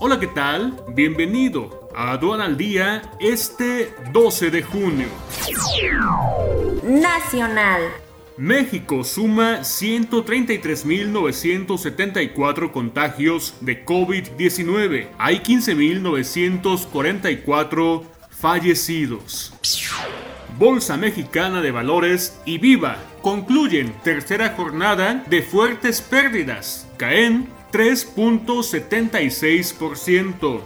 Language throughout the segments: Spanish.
Hola, ¿qué tal? Bienvenido a Aduana al Día este 12 de junio. Nacional. México suma 133.974 contagios de COVID-19. Hay 15.944 fallecidos. Bolsa Mexicana de Valores y Viva concluyen tercera jornada de fuertes pérdidas. Caen 3.76%.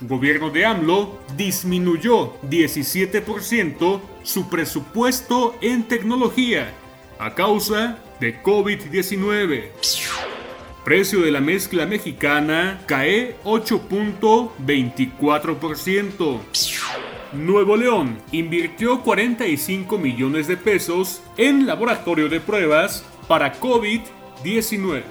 Gobierno de AMLO disminuyó 17% su presupuesto en tecnología a causa de COVID-19. Precio de la mezcla mexicana cae 8.24%. Nuevo León invirtió 45 millones de pesos en laboratorio de pruebas para COVID-19.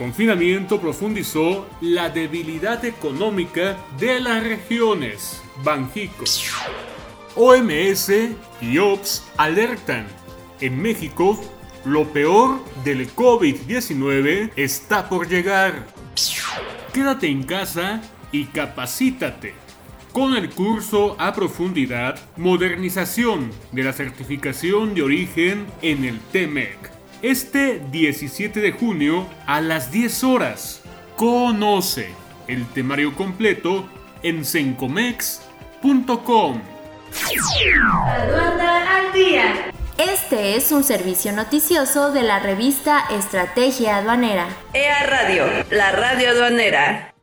Confinamiento profundizó la debilidad económica de las regiones. Banjico. OMS y OPS alertan. En México, lo peor del COVID-19 está por llegar. Quédate en casa y capacítate. Con el curso a profundidad, modernización de la certificación de origen en el TEMEC este 17 de junio a las 10 horas. Conoce el temario completo en sencomex.com. al día. Este es un servicio noticioso de la revista Estrategia Aduanera. EA Radio, la radio aduanera.